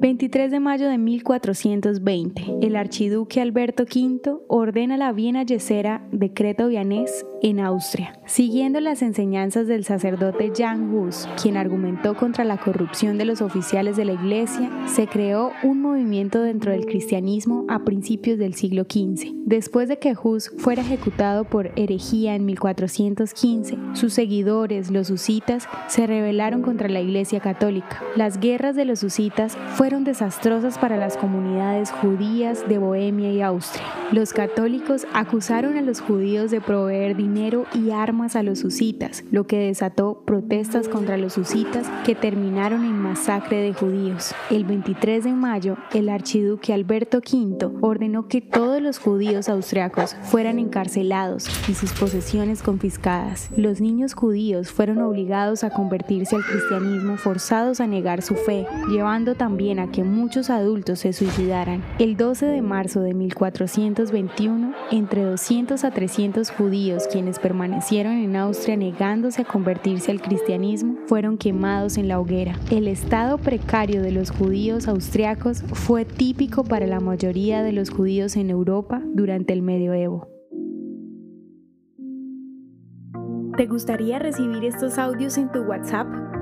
23 de mayo de 1420, el archiduque Alberto V ordena la Viena Yesera, decreto vianés, en Austria, siguiendo las enseñanzas del sacerdote Jan Hus, quien argumentó contra la corrupción de los oficiales de la Iglesia, se creó un movimiento dentro del cristianismo a principios del siglo XV. Después de que Hus fuera ejecutado por herejía en 1415, sus seguidores, los husitas, se rebelaron contra la Iglesia católica. Las guerras de los husitas fueron desastrosas para las comunidades judías de Bohemia y Austria. Los católicos acusaron a los judíos de proveer dinero y armas a los husitas, lo que desató protestas contra los husitas que terminaron en masacre de judíos. El 23 de mayo, el archiduque Alberto V ordenó que todos los judíos austriacos fueran encarcelados y sus posesiones confiscadas. Los niños judíos fueron obligados a convertirse al cristianismo forzados a negar su fe, llevando también a que muchos adultos se suicidaran. El 12 de marzo de 1421, entre 200 a 300 judíos quienes permanecieron en Austria negándose a convertirse al cristianismo fueron quemados en la hoguera. El estado precario de los judíos austriacos fue típico para la mayoría de los judíos en Europa durante el medioevo. ¿Te gustaría recibir estos audios en tu WhatsApp?